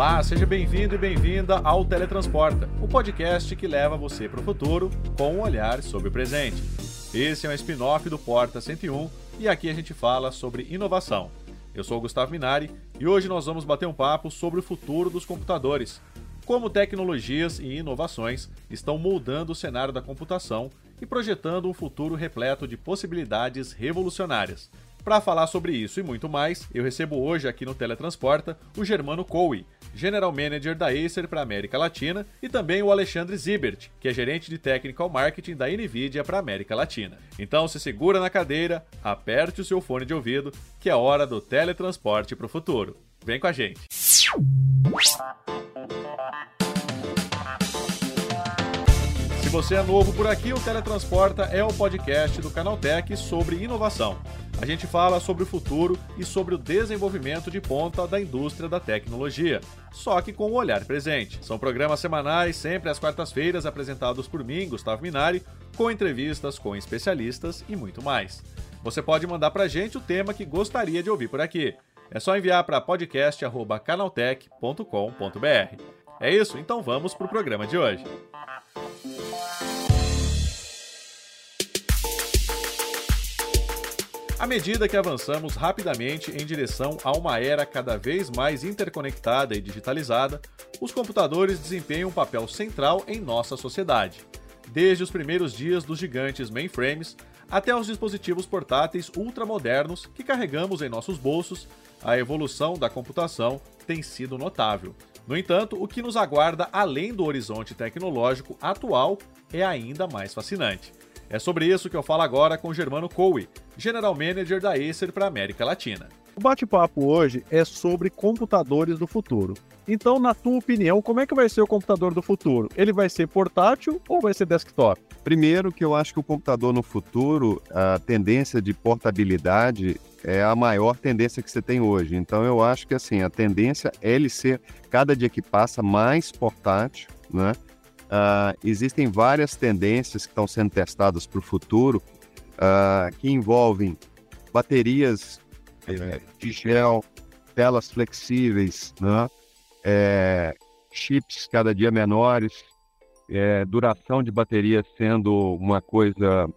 Olá, seja bem-vindo e bem-vinda ao Teletransporta, o podcast que leva você para o futuro com um olhar sobre o presente. Esse é um spin-off do Porta 101 e aqui a gente fala sobre inovação. Eu sou o Gustavo Minari e hoje nós vamos bater um papo sobre o futuro dos computadores. Como tecnologias e inovações estão moldando o cenário da computação e projetando um futuro repleto de possibilidades revolucionárias. Para falar sobre isso e muito mais, eu recebo hoje aqui no Teletransporta o Germano Cowie, General Manager da Acer para América Latina, e também o Alexandre Zibert, que é gerente de Technical Marketing da NVIDIA para América Latina. Então se segura na cadeira, aperte o seu fone de ouvido, que é hora do teletransporte para o futuro. Vem com a gente! Você é novo por aqui, o Teletransporta é o podcast do Canaltech sobre inovação. A gente fala sobre o futuro e sobre o desenvolvimento de ponta da indústria da tecnologia, só que com o olhar presente. São programas semanais, sempre às quartas-feiras, apresentados por mim, Gustavo Minari, com entrevistas com especialistas e muito mais. Você pode mandar pra gente o tema que gostaria de ouvir por aqui. É só enviar para podcast@canaltech.com.br. É isso, então vamos pro programa de hoje. À medida que avançamos rapidamente em direção a uma era cada vez mais interconectada e digitalizada, os computadores desempenham um papel central em nossa sociedade. Desde os primeiros dias dos gigantes mainframes até os dispositivos portáteis ultramodernos que carregamos em nossos bolsos, a evolução da computação tem sido notável. No entanto, o que nos aguarda além do horizonte tecnológico atual é ainda mais fascinante. É sobre isso que eu falo agora com Germano Cowie, General Manager da Acer para América Latina. O bate-papo hoje é sobre computadores do futuro. Então, na tua opinião, como é que vai ser o computador do futuro? Ele vai ser portátil ou vai ser desktop? Primeiro que eu acho que o computador no futuro, a tendência de portabilidade é a maior tendência que você tem hoje. Então eu acho que assim, a tendência é ele ser cada dia que passa mais portátil, né? Uh, existem várias tendências que estão sendo testadas para o futuro uh, que envolvem baterias é, de gel, telas flexíveis, né? é, chips cada dia menores, é, duração de bateria sendo uma coisa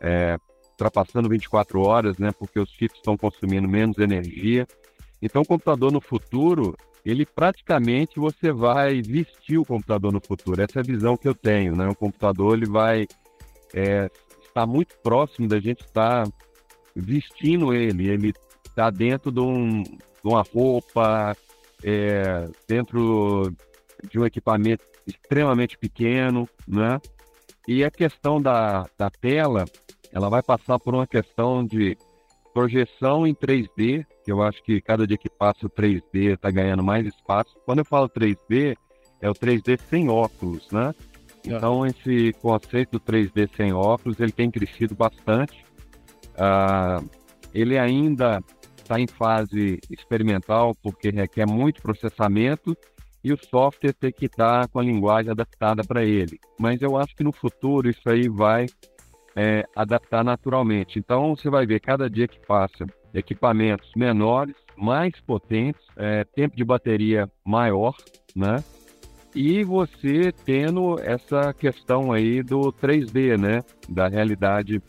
é, ultrapassando 24 horas, né? Porque os chips estão consumindo menos energia. Então, o computador no futuro, ele praticamente você vai vestir o computador no futuro. Essa é a visão que eu tenho, né? O computador ele vai é, estar muito próximo da gente estar vestindo ele. Ele está dentro de, um, de, uma roupa, é, dentro de um equipamento extremamente pequeno, né? E a questão da, da tela, ela vai passar por uma questão de projeção em 3D, que eu acho que cada dia que passa o 3D está ganhando mais espaço. Quando eu falo 3D, é o 3D sem óculos, né? Então, esse conceito do 3D sem óculos, ele tem crescido bastante. Uh, ele ainda está em fase experimental, porque requer muito processamento e o software tem que estar com a linguagem adaptada para ele. Mas eu acho que no futuro isso aí vai é, adaptar naturalmente. Então, você vai ver cada dia que passa equipamentos menores, mais potentes, é, tempo de bateria maior, né? E você tendo essa questão aí do 3D, né? Da realidade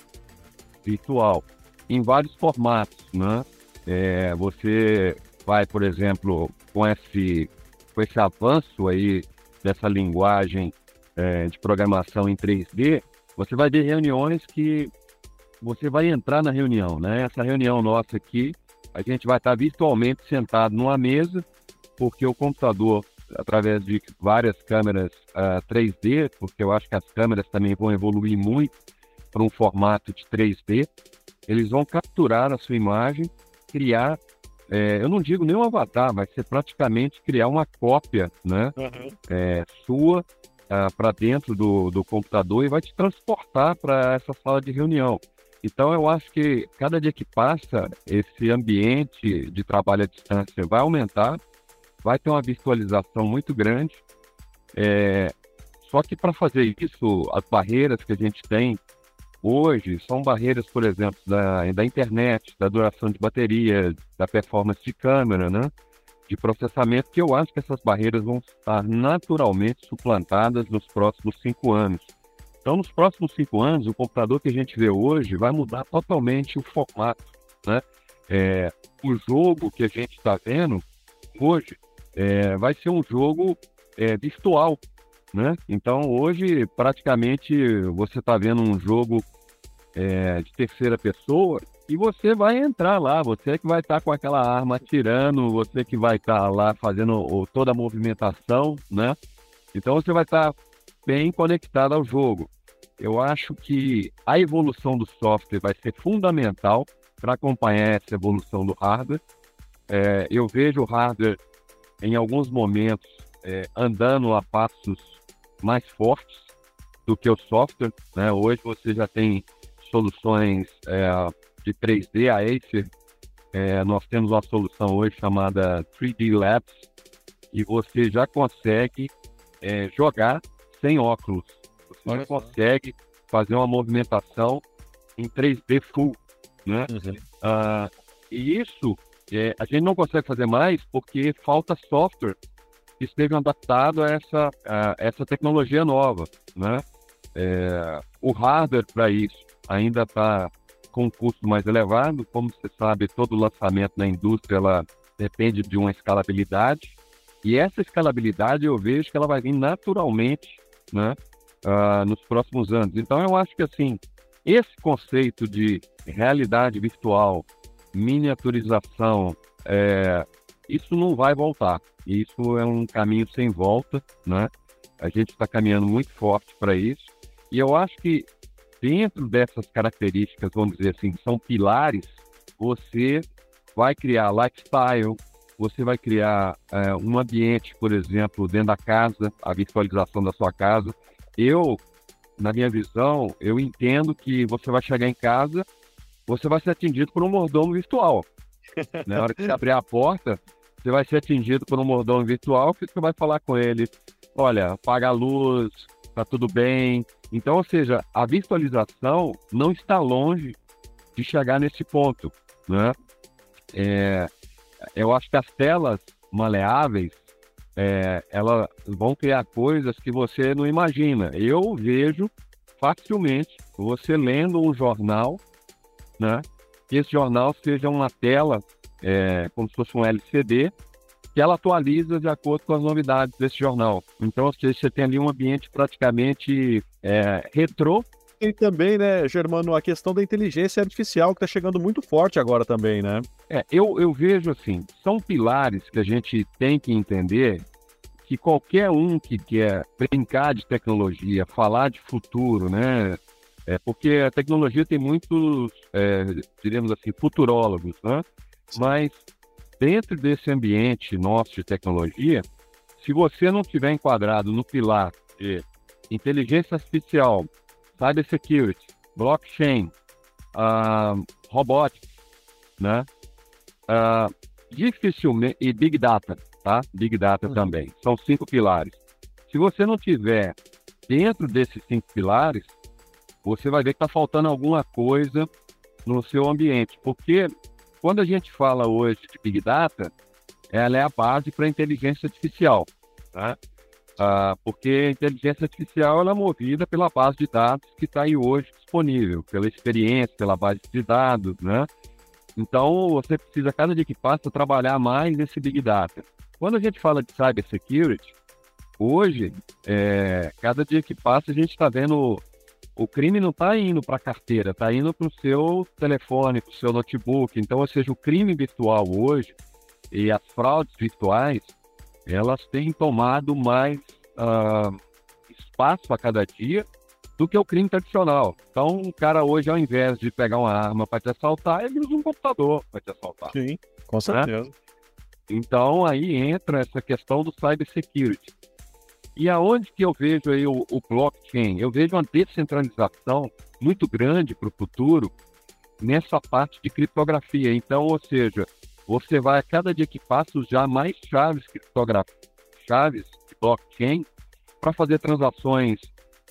virtual, em vários formatos, né? É, você vai, por exemplo, com esse, com esse avanço aí dessa linguagem é, de programação em 3D, você vai ter reuniões que você vai entrar na reunião, né? Essa reunião nossa aqui, a gente vai estar virtualmente sentado numa mesa, porque o computador, através de várias câmeras uh, ah, 3D, porque eu acho que as câmeras também vão evoluir muito para um formato de 3D, eles vão capturar a sua imagem, criar, é, eu não digo nem um avatar, vai ser praticamente criar uma cópia, né, uhum. é, sua ah, para dentro do, do computador e vai te transportar para essa sala de reunião. Então, eu acho que cada dia que passa, esse ambiente de trabalho à distância vai aumentar, vai ter uma virtualização muito grande. É, só que para fazer isso, as barreiras que a gente tem hoje são barreiras, por exemplo, da, da internet, da duração de bateria, da performance de câmera, né? de processamento, que eu acho que essas barreiras vão estar naturalmente suplantadas nos próximos cinco anos. Então, nos próximos cinco anos, o computador que a gente vê hoje vai mudar totalmente o formato. Né? É, o jogo que a gente está vendo hoje é, vai ser um jogo é, virtual. Né? Então, hoje, praticamente, você está vendo um jogo é, de terceira pessoa e você vai entrar lá, você que vai estar tá com aquela arma atirando, você que vai estar tá lá fazendo toda a movimentação, né? Então você vai estar tá bem conectado ao jogo. Eu acho que a evolução do software vai ser fundamental para acompanhar essa evolução do hardware. É, eu vejo o hardware em alguns momentos é, andando a passos mais fortes do que o software. Né? Hoje você já tem soluções é, de 3D, a Acer, é, nós temos uma solução hoje chamada 3D Labs, e você já consegue é, jogar sem óculos. Você Olha já só. consegue fazer uma movimentação em 3D full, né? Uhum. Uh, e isso é, a gente não consegue fazer mais porque falta software que esteja adaptado a essa, a essa tecnologia nova, né? É, o hardware para isso ainda está com um custo mais elevado. Como você sabe, todo lançamento na indústria ela depende de uma escalabilidade. E essa escalabilidade eu vejo que ela vai vir naturalmente né, uh, nos próximos anos. Então eu acho que assim, esse conceito de realidade virtual, miniaturização, é, isso não vai voltar. Isso é um caminho sem volta, né? A gente está caminhando muito forte para isso. E eu acho que dentro dessas características, vamos dizer assim, são pilares, você vai criar lifestyle, você vai criar é, um ambiente, por exemplo, dentro da casa, a virtualização da sua casa. Eu, na minha visão, eu entendo que você vai chegar em casa, você vai ser atendido por um mordomo virtual. Na hora que você abrir a porta, você vai ser atingido por um mordomo virtual que você vai falar com ele, olha, apaga a luz, tá tudo bem. Então, ou seja, a virtualização não está longe de chegar nesse ponto, né? É, eu acho que as telas maleáveis, é, elas vão criar coisas que você não imagina. Eu vejo facilmente você lendo um jornal, né? Que esse jornal seja uma tela, é, como se fosse um LCD, que ela atualiza de acordo com as novidades desse jornal. Então, você tem ali um ambiente praticamente é, retrô. E também, né, Germano, a questão da inteligência artificial que está chegando muito forte agora também, né? É, eu, eu vejo assim, são pilares que a gente tem que entender que qualquer um que quer brincar de tecnologia, falar de futuro, né? É porque a tecnologia tem muitos, é, diríamos assim, futurólogos, né? Mas dentro desse ambiente nosso de tecnologia, se você não tiver enquadrado no pilar de inteligência artificial, cybersecurity, blockchain, uh, robotics, né? Uh, dificilmente e big data, tá? Big data uhum. também. São cinco pilares. Se você não tiver dentro desses cinco pilares, você vai ver que está faltando alguma coisa no seu ambiente, porque quando a gente fala hoje de Big Data, ela é a base para a inteligência artificial, tá? Ah, porque a inteligência artificial ela é movida pela base de dados que está aí hoje disponível, pela experiência, pela base de dados, né? Então, você precisa, cada dia que passa, trabalhar mais nesse Big Data. Quando a gente fala de Cybersecurity, hoje, é, cada dia que passa, a gente está vendo o crime não está indo para a carteira, está indo para o seu telefone, para o seu notebook. Então, ou seja, o crime virtual hoje e as fraudes virtuais, elas têm tomado mais uh, espaço a cada dia do que o crime tradicional. Então, o cara hoje, ao invés de pegar uma arma para te assaltar, ele usa um computador para te assaltar. Sim, com certeza. Né? Então, aí entra essa questão do cybersecurity. E aonde que eu vejo aí o, o blockchain? Eu vejo uma descentralização muito grande para o futuro nessa parte de criptografia. Então, ou seja, você vai a cada dia que passa usar mais chaves criptográficas, chaves de blockchain para fazer transações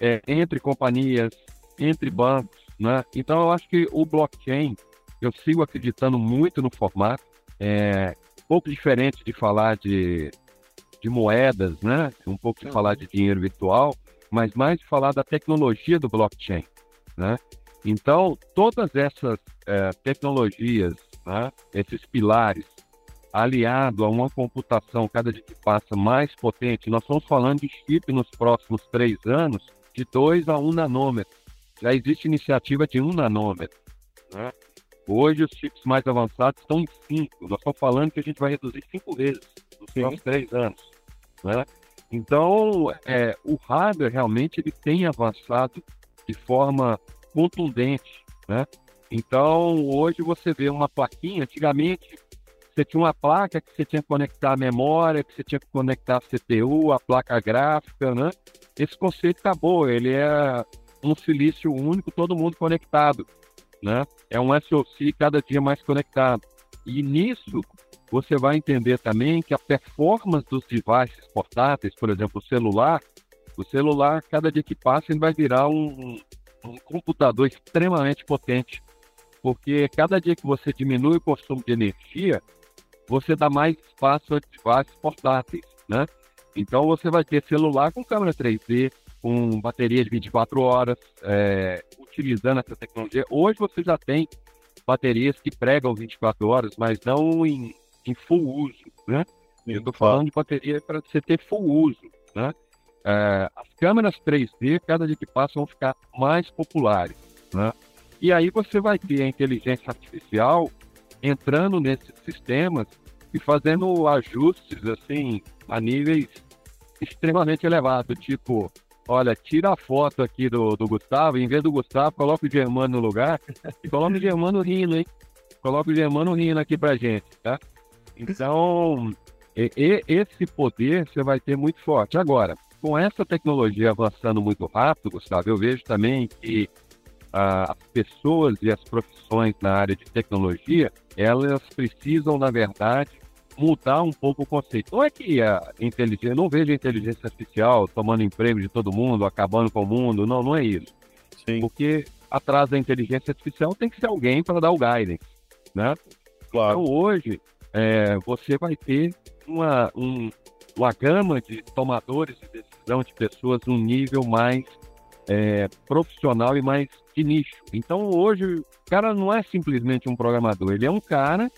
é, entre companhias, entre bancos, né? Então, eu acho que o blockchain, eu sigo acreditando muito no formato. É, pouco diferente de falar de, de moedas, né? Um pouco de falar de dinheiro virtual, mas mais de falar da tecnologia do blockchain, né? Então, todas essas é, tecnologias, né, esses pilares, aliado a uma computação cada dia que passa mais potente, nós estamos falando de chip nos próximos três anos de 2 a 1 um nanômetro. Já existe iniciativa de 1 um nanômetro. Né? Hoje os chips mais avançados estão em 5. Nós estamos falando que a gente vai reduzir 5 vezes nos próximos três anos. Né? Então, é, o hardware realmente ele tem avançado de forma contundente. Né? Então, hoje você vê uma plaquinha, antigamente você tinha uma placa que você tinha que conectar a memória, que você tinha que conectar a CPU, a placa gráfica, né? Esse conceito acabou, ele é um silício único, todo mundo conectado, né? É um SoC cada dia mais conectado. E nisso você vai entender também que a performance dos devices portáteis, por exemplo, o celular, o celular, cada dia que passa, ele vai virar um, um computador extremamente potente. Porque cada dia que você diminui o consumo de energia, você dá mais espaço a devices portáteis, né? Então você vai ter celular com câmera 3D, com bateria de 24 horas, é, utilizando essa tecnologia. Hoje você já tem baterias que pregam 24 horas, mas não em, em full uso, né? Eu estou falando de bateria para você ter full uso, né? É, as câmeras 3D, cada dia que passa, vão ficar mais populares, né? E aí você vai ter a inteligência artificial entrando nesses sistemas e fazendo ajustes assim a níveis extremamente elevados, tipo, olha, tira a foto aqui do, do Gustavo, em vez do Gustavo, coloca o Germano no lugar e coloca o Germano rindo, hein? Coloca o Germano rindo aqui pra gente, tá? Então, e, e, esse poder você vai ter muito forte. Agora, com essa tecnologia avançando muito rápido, Gustavo, eu vejo também que as pessoas e as profissões na área de tecnologia, elas precisam, na verdade, mudar um pouco o conceito. Não é que a inteligência, não vejo a inteligência artificial tomando emprego de todo mundo, acabando com o mundo, não, não é isso. Sim. Porque atrás da inteligência artificial tem que ser alguém para dar o guidance, né? Claro. Então hoje é, você vai ter uma, um, uma gama de tomadores de decisão de pessoas num nível mais é, profissional e mais de nicho. Então hoje o cara não é simplesmente um programador, ele é um cara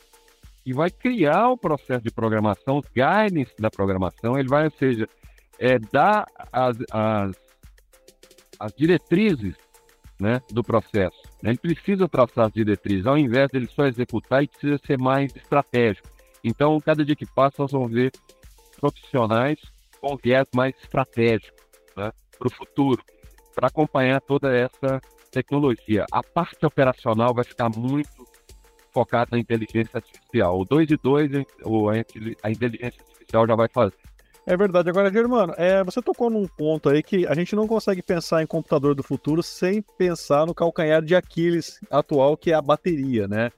que vai criar o processo de programação, os guidance da programação, ele vai, ou seja, é, dar as, as, as diretrizes né, do processo. Ele precisa traçar as diretrizes, ao invés dele só executar, ele precisa ser mais estratégico. Então, cada dia que passa, nós vamos ver profissionais com viés mais estratégico né, para o futuro para acompanhar toda essa tecnologia. A parte operacional vai ficar muito focada na inteligência artificial. O 2 e 2, a inteligência artificial já vai fazer. É verdade. Agora, Germano, é, você tocou num ponto aí que a gente não consegue pensar em computador do futuro sem pensar no calcanhar de Aquiles atual, que é a bateria, né?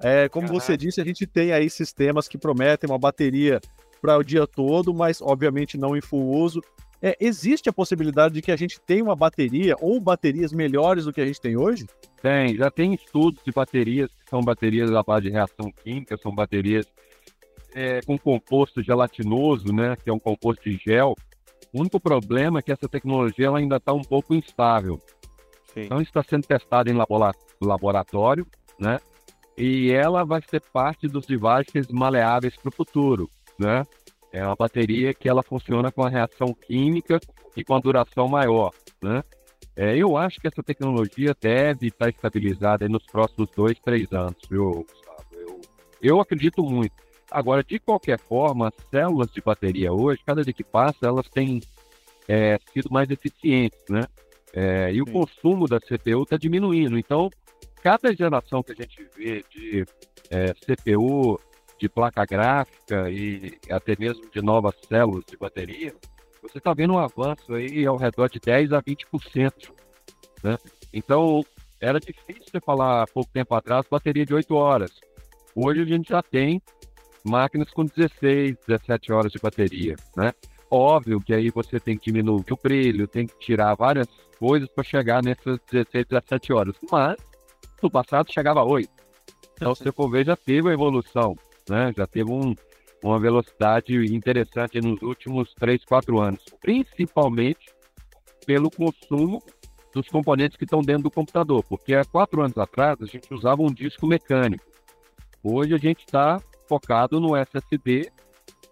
É, como você disse, a gente tem aí sistemas que prometem uma bateria para o dia todo, mas obviamente não em full uso. É, existe a possibilidade de que a gente tenha uma bateria ou baterias melhores do que a gente tem hoje? Tem, já tem estudos de baterias que são baterias à base de reação química, são baterias é, com composto gelatinoso, né, que é um composto de gel. O único problema é que essa tecnologia ela ainda está um pouco instável. Sim. Então está sendo testada em laboratório, né? E ela vai ser parte dos devices maleáveis para o futuro, né? É uma bateria que ela funciona com a reação química e com a duração maior, né? É, eu acho que essa tecnologia deve estar estabilizada nos próximos dois, três anos, viu, Gustavo? Eu, eu acredito muito. Agora, de qualquer forma, as células de bateria hoje, cada dia que passa, elas têm é, sido mais eficientes, né? É, e Sim. o consumo da CPU está diminuindo. Então, cada geração que a gente vê de é, CPU de placa gráfica e até mesmo de novas células de bateria, você está vendo um avanço aí ao redor de 10 a 20%. Né? Então, era difícil você falar há pouco tempo atrás bateria de 8 horas. Hoje a gente já tem máquinas com 16, 17 horas de bateria. Né? Óbvio que aí você tem que diminuir o brilho, tem que tirar várias coisas para chegar nessas 16, 17 horas. Mas no passado chegava a 8. Então, se você for ver, já teve uma evolução né? Já teve um, uma velocidade interessante nos últimos 3, 4 anos, principalmente pelo consumo dos componentes que estão dentro do computador, porque há quatro anos atrás a gente usava um disco mecânico. Hoje a gente está focado no SSD,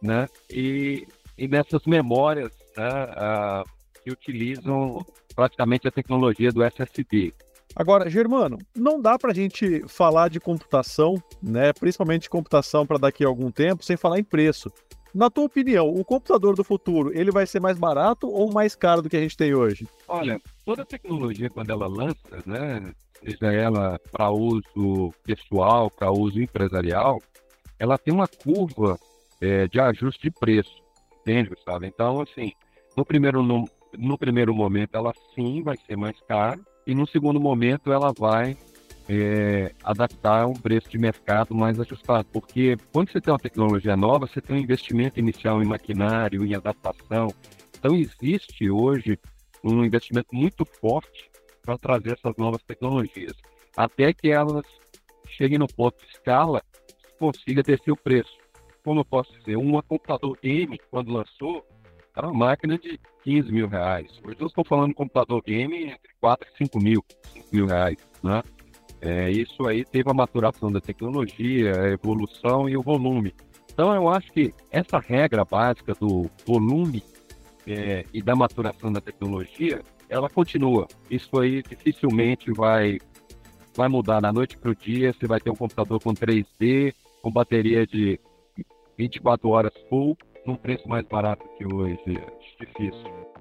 né? E, e nessas memórias né, uh, que utilizam praticamente a tecnologia do SSD. Agora, Germano, não dá para a gente falar de computação, né, principalmente computação para daqui a algum tempo, sem falar em preço. Na tua opinião, o computador do futuro, ele vai ser mais barato ou mais caro do que a gente tem hoje? Olha, toda tecnologia, quando ela lança, né, seja ela para uso pessoal, para uso empresarial, ela tem uma curva é, de ajuste de preço, entende, Gustavo? Então, assim, no primeiro, no, no primeiro momento, ela sim vai ser mais cara, e no segundo momento, ela vai é, adaptar um preço de mercado mais ajustado. Porque quando você tem uma tecnologia nova, você tem um investimento inicial em maquinário, em adaptação. Então, existe hoje um investimento muito forte para trazer essas novas tecnologias, até que elas cheguem no ponto de escala consiga descer o preço. Como eu posso dizer, um computador game, quando lançou, era uma máquina de 15 mil reais. Hoje eu estou falando de computador game entre 4 e 5 mil, 5 mil reais, né? É, isso aí teve a maturação da tecnologia, a evolução e o volume. Então eu acho que essa regra básica do volume é, e da maturação da tecnologia, ela continua. Isso aí dificilmente vai, vai mudar da noite para o dia. Você vai ter um computador com 3D, com bateria de 24 horas full, num preço mais barato que hoje. É difícil.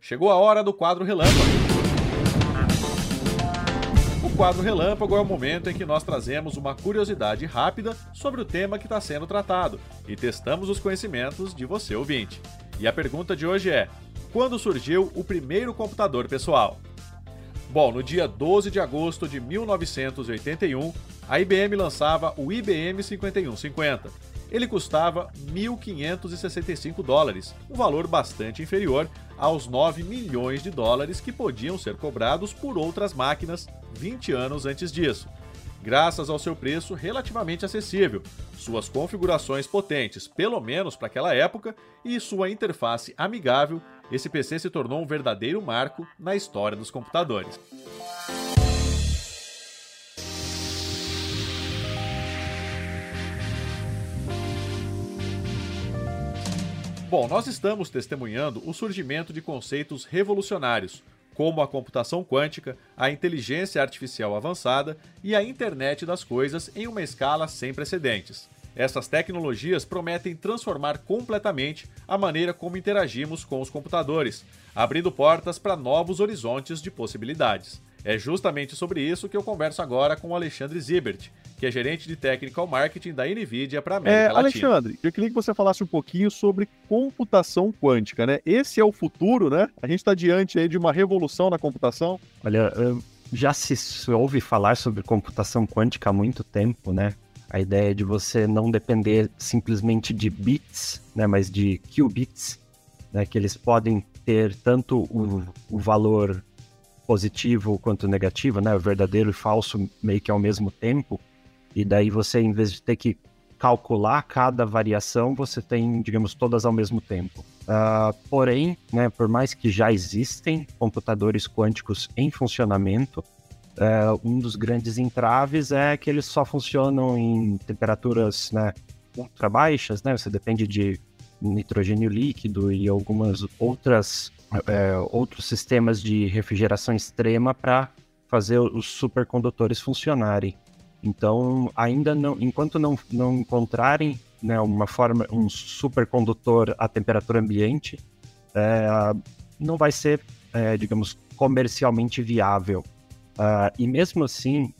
Chegou a hora do quadro Relâmpago. O quadro Relâmpago é o momento em que nós trazemos uma curiosidade rápida sobre o tema que está sendo tratado e testamos os conhecimentos de você ouvinte. E a pergunta de hoje é: quando surgiu o primeiro computador pessoal? Bom, no dia 12 de agosto de 1981, a IBM lançava o IBM 5150 ele custava 1.565 dólares, um valor bastante inferior aos 9 milhões de dólares que podiam ser cobrados por outras máquinas 20 anos antes disso. Graças ao seu preço relativamente acessível, suas configurações potentes, pelo menos para aquela época, e sua interface amigável, esse PC se tornou um verdadeiro marco na história dos computadores. Bom, nós estamos testemunhando o surgimento de conceitos revolucionários, como a computação quântica, a inteligência artificial avançada e a internet das coisas em uma escala sem precedentes. Essas tecnologias prometem transformar completamente a maneira como interagimos com os computadores, abrindo portas para novos horizontes de possibilidades. É justamente sobre isso que eu converso agora com o Alexandre Zibert, que é gerente de Technical Marketing da NVIDIA para a América é, Latina. Alexandre, eu queria que você falasse um pouquinho sobre computação quântica, né? Esse é o futuro, né? A gente está diante aí de uma revolução na computação. Olha, já se ouve falar sobre computação quântica há muito tempo, né? A ideia de você não depender simplesmente de bits, né, mas de qubits, né, que eles podem ter tanto o, o valor positivo quanto negativo, né? O verdadeiro e falso meio que ao mesmo tempo. E daí você, em vez de ter que calcular cada variação, você tem, digamos, todas ao mesmo tempo. Uh, porém, né, por mais que já existem computadores quânticos em funcionamento, uh, um dos grandes entraves é que eles só funcionam em temperaturas né, ultra baixas, né? Você depende de nitrogênio líquido e algumas outras é, outros sistemas de refrigeração extrema para fazer os supercondutores funcionarem. Então, ainda não, enquanto não, não encontrarem né, uma forma, um supercondutor à temperatura ambiente, é, não vai ser, é, digamos, comercialmente viável. Uh, e mesmo assim,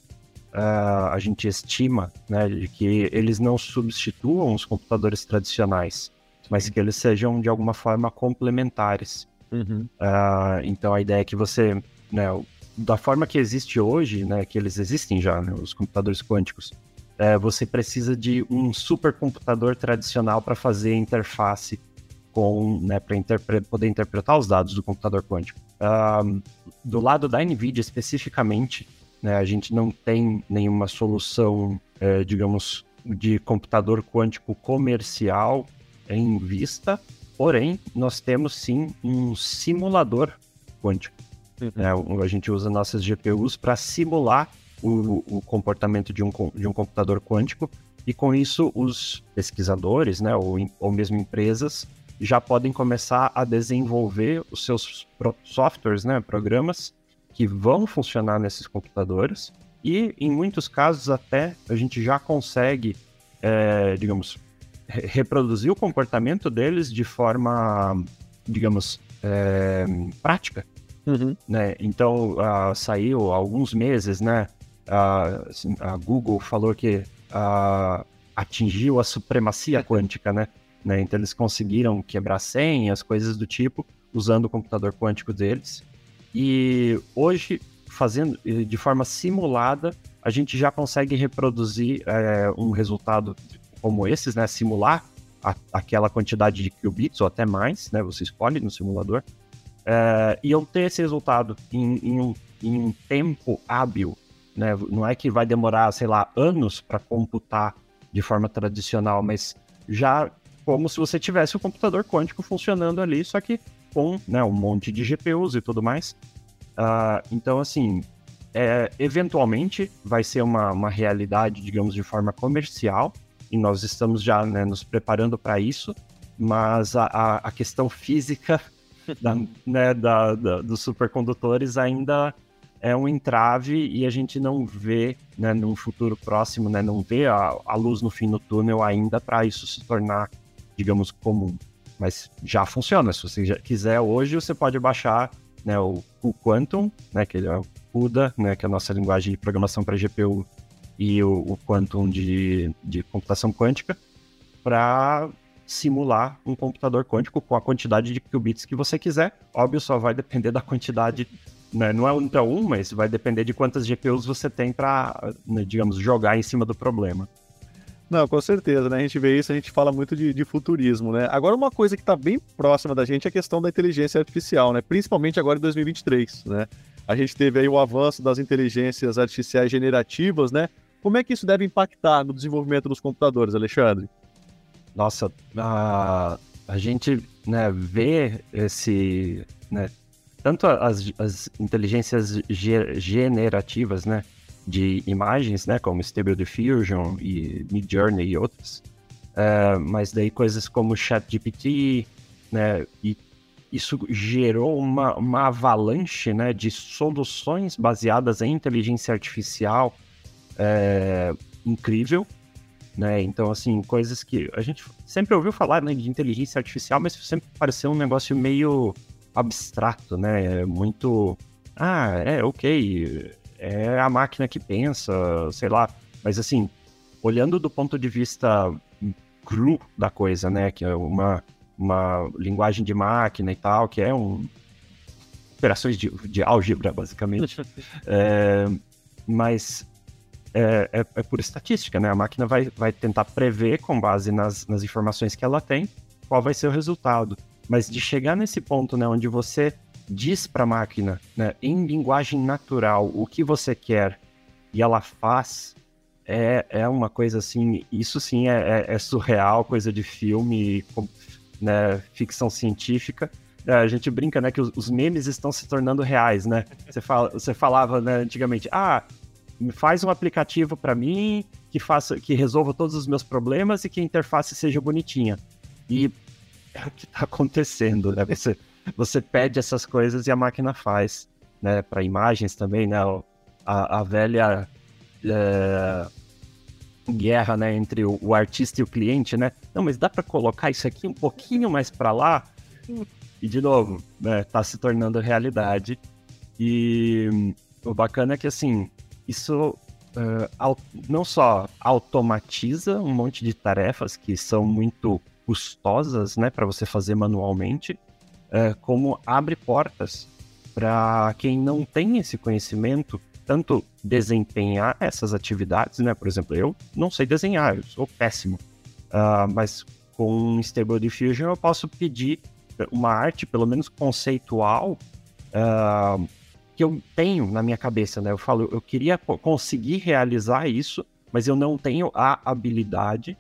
uh, a gente estima né, de que eles não substituam os computadores tradicionais, mas que eles sejam de alguma forma complementares. Uhum. Uh, então a ideia é que você, né, da forma que existe hoje, né, que eles existem já, né, os computadores quânticos, é, você precisa de um supercomputador tradicional para fazer interface com, né, para interpre poder interpretar os dados do computador quântico. Uh, do lado da NVIDIA especificamente, né, a gente não tem nenhuma solução, é, digamos, de computador quântico comercial em vista, porém, nós temos sim um simulador quântico. Né? A gente usa nossas GPUs para simular o, o, comportamento de um, de um computador quântico, e com isso os pesquisadores, né, ou, ou mesmo empresas, já podem começar a desenvolver os seus softwares, né, programas que vão funcionar nesses computadores e em muitos casos até a gente já consegue, é, digamos, re reproduzir o comportamento deles de forma, digamos, é, prática. Uhum. Né? Então uh, saiu há alguns meses, né? Uh, a Google falou que uh, atingiu a supremacia quântica, né? né? Então eles conseguiram quebrar senhas, coisas do tipo, usando o computador quântico deles. E hoje, fazendo de forma simulada, a gente já consegue reproduzir é, um resultado como esses, né? Simular a, aquela quantidade de qubits ou até mais, né? Você escolhe no simulador. É, e eu ter esse resultado em, em, um, em um tempo hábil, né? Não é que vai demorar, sei lá, anos para computar de forma tradicional, mas já como se você tivesse o computador quântico funcionando ali, só que com né, um monte de GPUs e tudo mais. Uh, então, assim, é, eventualmente vai ser uma, uma realidade, digamos, de forma comercial, e nós estamos já né, nos preparando para isso, mas a, a, a, questão física da, né, da, da, dos supercondutores ainda é um entrave e a gente não vê, né, num futuro próximo, né, não vê a, a luz no fim do túnel ainda para isso se tornar, digamos, comum mas já funciona. Se você quiser hoje, você pode baixar né, o, o Quantum, né, que é o CUDA, né, que é a nossa linguagem de programação para GPU, e o, o Quantum de, de computação quântica, para simular um computador quântico com a quantidade de qubits que você quiser. Óbvio, só vai depender da quantidade, né, não é um para um, mas vai depender de quantas GPUs você tem para, né, digamos, jogar em cima do problema. Não, com certeza, né? A gente vê isso, a gente fala muito de, de futurismo, né? Agora, uma coisa que está bem próxima da gente é a questão da inteligência artificial, né? Principalmente agora em 2023, né? A gente teve aí o avanço das inteligências artificiais generativas, né? Como é que isso deve impactar no desenvolvimento dos computadores, Alexandre? Nossa, a, a gente né, vê esse. Né, tanto as, as inteligências ge generativas, né? de imagens, né, como Stable Diffusion e Midjourney e outras, uh, mas daí coisas como ChatGPT, né, e isso gerou uma, uma avalanche, né, de soluções baseadas em inteligência artificial é, incrível, né, então assim, coisas que a gente sempre ouviu falar, né, de inteligência artificial, mas sempre pareceu um negócio meio abstrato, né, é muito, ah, é, ok, é a máquina que pensa, sei lá. Mas assim, olhando do ponto de vista cru da coisa, né? Que é uma, uma linguagem de máquina e tal, que é um. Operações de, de álgebra, basicamente. é, mas é, é, é, por estatística, né? A máquina vai, vai tentar prever, com base nas, nas informações que ela tem, qual vai ser o resultado. Mas de chegar nesse ponto, né, onde você diz para a máquina, né, em linguagem natural, o que você quer e ela faz, é, é uma coisa assim, isso sim é, é, é surreal, coisa de filme, né, ficção científica. É, a gente brinca, né, que os, os, memes estão se tornando reais, né? Você, fala, você falava, né, antigamente, ah, faz um aplicativo para mim que faça, que resolva todos os meus problemas e que a interface seja bonitinha. E é o que está acontecendo, né? Você, você pede essas coisas e a máquina faz, né? Para imagens também, né? A, a velha é, guerra, né? Entre o, o, artista e o cliente, né? Não, mas dá para colocar isso aqui um pouquinho mais para lá? E de novo, né? Tá se tornando realidade. E o bacana é que assim, isso uh, não só automatiza um monte de tarefas que são muito custosas, né, para você fazer manualmente, é, como abre portas para quem não tem esse conhecimento, tanto desempenhar essas atividades, né? Por exemplo, eu não sei desenhar, eu sou péssimo, uh, mas com Stable Diffusion eu posso pedir uma arte, pelo menos conceitual, uh, que eu tenho na minha cabeça, né? Eu falo, eu queria conseguir realizar isso, mas eu não tenho a habilidade.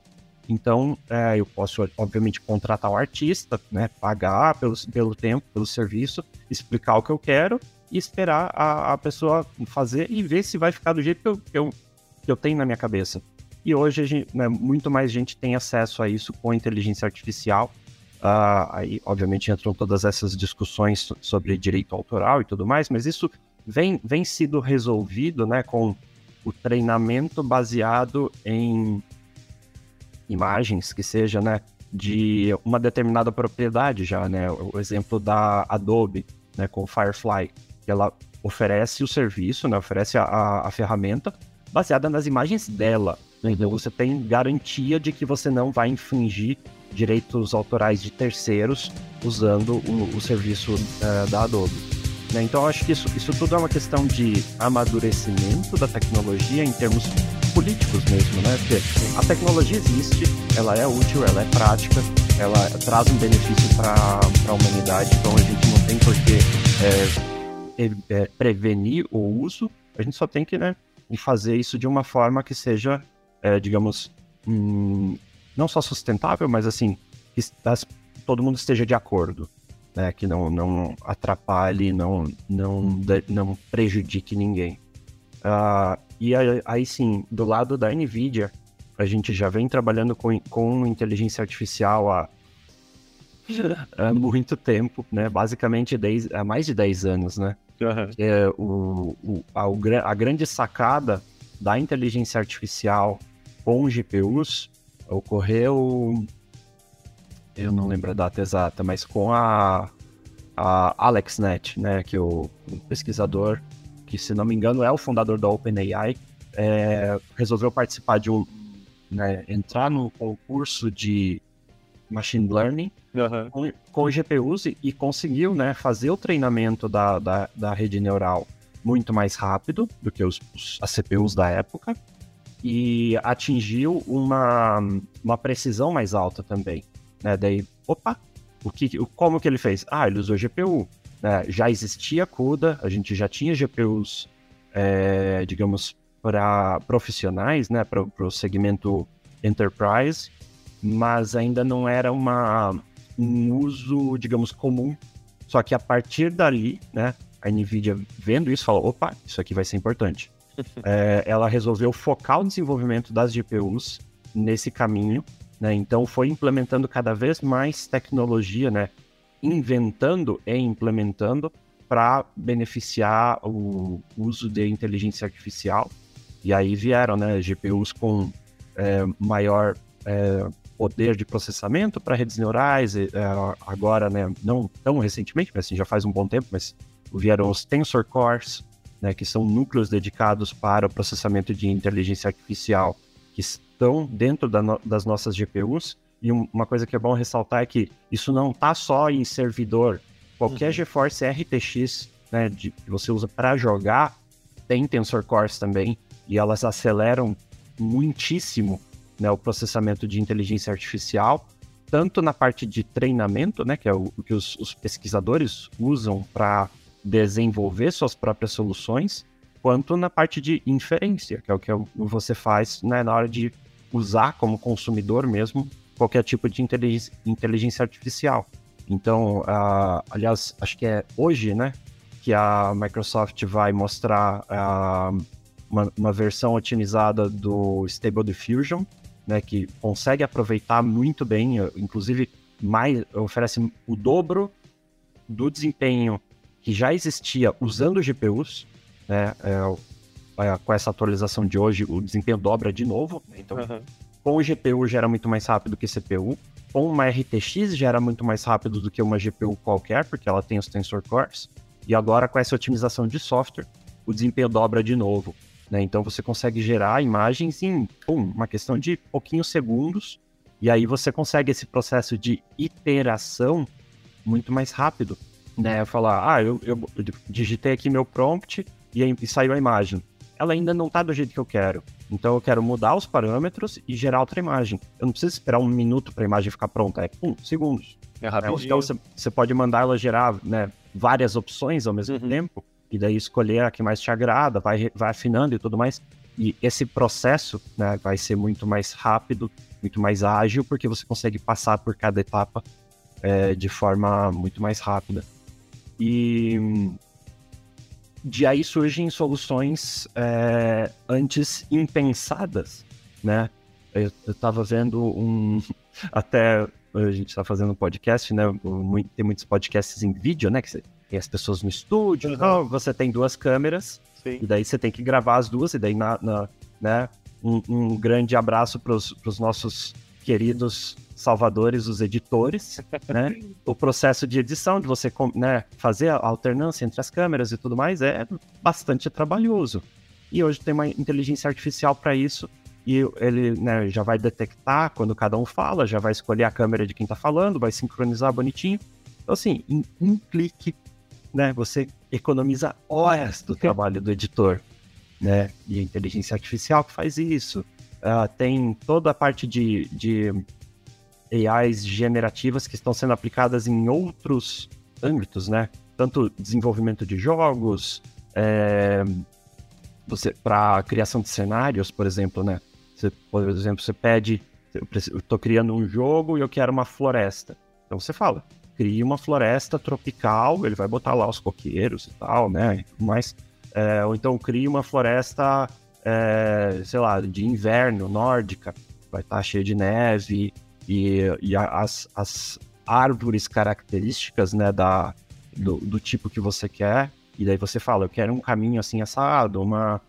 Então, é, eu posso, obviamente, contratar um artista, né? Pagar pelo, pelo tempo, pelo serviço, explicar o que eu quero e esperar a, a pessoa fazer e ver se vai ficar do jeito que eu, que eu, que eu tenho na minha cabeça. E hoje, gente, né, muito mais gente tem acesso a isso com a inteligência artificial. Uh, aí, obviamente, entram todas essas discussões sobre direito autoral e tudo mais, mas isso vem, vem sido resolvido né, com o treinamento baseado em imagens, que seja né, de uma determinada propriedade já, né? O exemplo da Adobe, né, com o Firefly, que ela oferece o serviço, né, oferece a, a, a ferramenta baseada nas imagens dela. Então você tem garantia de que você não vai infringir direitos autorais de terceiros usando o, o serviço uh, da Adobe. Né? Então acho que isso, isso tudo é uma questão de amadurecimento da tecnologia em termos políticos mesmo, né? Porque a tecnologia existe, ela é útil, ela é prática, ela traz um benefício para a humanidade, então a gente não tem por que é, é, prevenir o uso, a gente só tem que né, fazer isso de uma forma que seja é, digamos, hum, não só sustentável, mas assim, que todo mundo esteja de acordo, né? Que não, não atrapalhe, não, não, não prejudique ninguém. Uh, e aí, aí, sim, do lado da NVIDIA, a gente já vem trabalhando com, com inteligência artificial há, há muito tempo, né? Basicamente dez, há mais de 10 anos, né? Uhum. É, o, o, a, a grande sacada da inteligência artificial com GPUs ocorreu. Eu não lembro a data exata, mas com a, a AlexNet, né? Que o, o pesquisador, que se não me engano é o fundador da OpenAI, é, resolveu participar de um. Né, entrar no concurso de machine learning uhum. com, com GPUs e, e, conseguiu né, fazer o treinamento da, da, da, rede neural muito mais rápido do que os, os, as CPUs da época e atingiu uma, uma precisão mais alta também. Né? Daí, opa, o que, como que ele fez? Ah, ele usou GPU. Né? Já existia CUDA, a gente já tinha GPUs, é, digamos, para profissionais, né? para o segmento enterprise, mas ainda não era uma, um uso, digamos, comum. Só que a partir dali, né, a NVIDIA vendo isso, falou, opa, isso aqui vai ser importante. É, ela resolveu focar o desenvolvimento das GPUs nesse caminho, né? Então foi implementando cada vez mais tecnologia, né? Inventando e implementando para beneficiar o uso de inteligência artificial. E aí vieram, né? GPUs com é, maior é, poder de processamento para redes neurais. É, agora, né? Não tão recentemente, mas assim, já faz um bom tempo, mas vieram os Tensor Cores, né, que são núcleos dedicados para o processamento de inteligência artificial, que estão dentro da no, das nossas GPUs. E um, uma coisa que é bom ressaltar é que isso não está só em servidor. Qualquer uhum. GeForce RTX né, de, que você usa para jogar tem Tensor Cores também, e elas aceleram muitíssimo né, o processamento de inteligência artificial, tanto na parte de treinamento, né, que é o, o que os, os pesquisadores usam para desenvolver suas próprias soluções, quanto na parte de inferência, que é o que você faz né, na hora de usar como consumidor mesmo qualquer tipo de inteligência, inteligência artificial. Então, uh, aliás, acho que é hoje, né, que a Microsoft vai mostrar uh, uma, uma, versão otimizada do Stable Diffusion, né, que consegue aproveitar muito bem, inclusive mais oferece o dobro do desempenho que já existia usando GPUs, né? É, é, com essa atualização de hoje, o desempenho dobra de novo. Né? Então, uhum. com o GPU já era muito mais rápido que CPU. Com uma RTX já era muito mais rápido do que uma GPU qualquer, porque ela tem os Tensor Cores. E agora, com essa otimização de software, o desempenho dobra de novo. Né? Então, você consegue gerar imagens em pum, uma questão de pouquinhos segundos. E aí você consegue esse processo de iteração muito mais rápido né? Falar, ah, eu, eu digitei aqui meu prompt e, e saiu a imagem. Ela ainda não está do jeito que eu quero. Então eu quero mudar os parâmetros e gerar outra imagem. Eu não preciso esperar um minuto para a imagem ficar pronta, é um segundos. É rapidinho. Então você, você pode mandar ela gerar né, várias opções ao mesmo uhum. tempo. e daí escolher a que mais te agrada, vai, vai afinando e tudo mais. E esse processo né, vai ser muito mais rápido, muito mais ágil, porque você consegue passar por cada etapa é, de forma muito mais rápida. E de aí surgem soluções é, antes impensadas, né? Eu, estava vendo um. Até a gente está fazendo um podcast, né? Tem muitos podcasts em vídeo, né? Que tem as pessoas no estúdio, uhum. então você tem duas câmeras, Sim. e daí você tem que gravar as duas, e daí, na, na né? Um, um, grande abraço para os nossos queridos salvadores, os editores, né? O processo de edição, de você né, fazer a alternância entre as câmeras e tudo mais, é bastante trabalhoso. E hoje tem uma inteligência artificial para isso, e ele né, já vai detectar quando cada um fala, já vai escolher a câmera de quem está falando, vai sincronizar bonitinho. Então, assim, em um clique, né, você economiza horas do trabalho do editor, né? E a inteligência artificial que faz isso. Uh, tem toda a parte de, de AIs generativas que estão sendo aplicadas em outros âmbitos, né? Tanto desenvolvimento de jogos, é, você para criação de cenários, por exemplo, né? Você, por exemplo, você pede, eu estou criando um jogo e eu quero uma floresta. Então você fala, crie uma floresta tropical, ele vai botar lá os coqueiros e tal, né? Mas, é, ou então crie uma floresta, é, sei lá, de inverno, nórdica, vai estar tá cheia de neve, e, e as, as árvores características né, da, do, do, tipo que você quer. E daí você fala, eu quero um caminho assim assado, uma,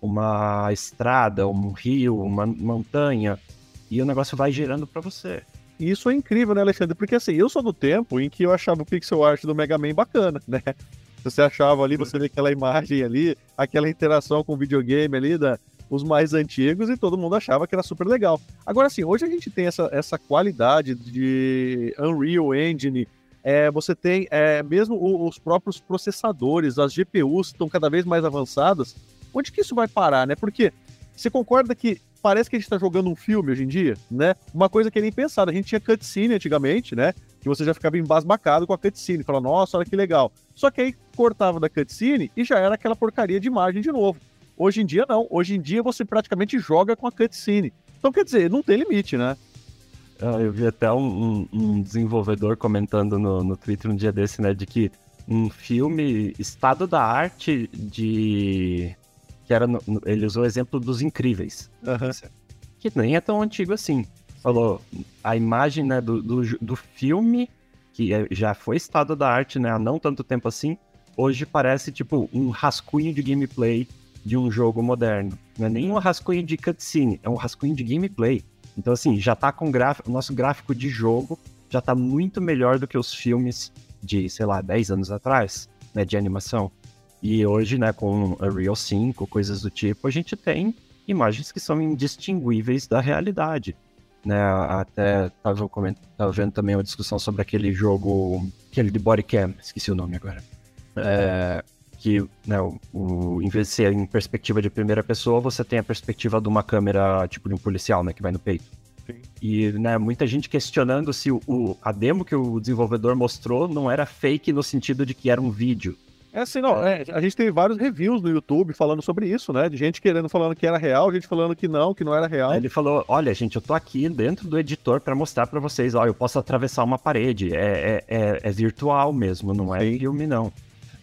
uma estrada, um rio, uma montanha. E o negócio vai gerando para você. E isso é incrível, né, Alexandre? Porque assim, eu sou do tempo em que eu achava o pixel art do Mega Man bacana, né? Você achava ali, você vê aquela imagem ali, aquela interação com o videogame ali da, os mais antigos e todo mundo achava que era super legal. Agora, assim, hoje a gente tem essa, essa qualidade de Unreal Engine, é, você tem é, mesmo os próprios processadores, as GPUs estão cada vez mais avançadas. Onde que isso vai parar, né? Porque você concorda que parece que a gente está jogando um filme hoje em dia, né? Uma coisa que nem pensada. A gente tinha cutscene antigamente, né? Que você já ficava embasbacado com a cutscene. Fala, nossa, olha que legal. Só que aí cortava da cutscene e já era aquela porcaria de imagem de novo. Hoje em dia, não. Hoje em dia, você praticamente joga com a cutscene. Então, quer dizer, não tem limite, né? Ah, eu vi até um, um desenvolvedor comentando no, no Twitter um dia desse, né? De que um filme estado da arte de. Que era. No, ele usou o exemplo dos incríveis. Uhum. Que nem é tão antigo assim. Falou a imagem né, do, do, do filme, que é, já foi estado da arte né, há não tanto tempo assim, hoje parece tipo um rascunho de gameplay de um jogo moderno. Não é nem um rascunho de cutscene, é um rascunho de gameplay. Então, assim, já tá com gráfico, o nosso gráfico de jogo já tá muito melhor do que os filmes de, sei lá, 10 anos atrás, né, de animação. E hoje, né, com a Real 5, coisas do tipo, a gente tem imagens que são indistinguíveis da realidade. Né, até tava, tava vendo também uma discussão sobre aquele jogo, aquele de bodycam, esqueci o nome agora. É, que, né, o, o, em vez de ser em perspectiva de primeira pessoa, você tem a perspectiva de uma câmera, tipo de um policial, né, que vai no peito. Sim. E, né, muita gente questionando se o, o, a demo que o desenvolvedor mostrou não era fake no sentido de que era um vídeo. É assim, não, é, a gente tem vários reviews no YouTube falando sobre isso, né? De gente querendo, falando que era real, gente falando que não, que não era real. Ele falou, olha, gente, eu tô aqui dentro do editor para mostrar para vocês, ó, eu posso atravessar uma parede, é, é, é, é virtual mesmo, não é Sim. filme, não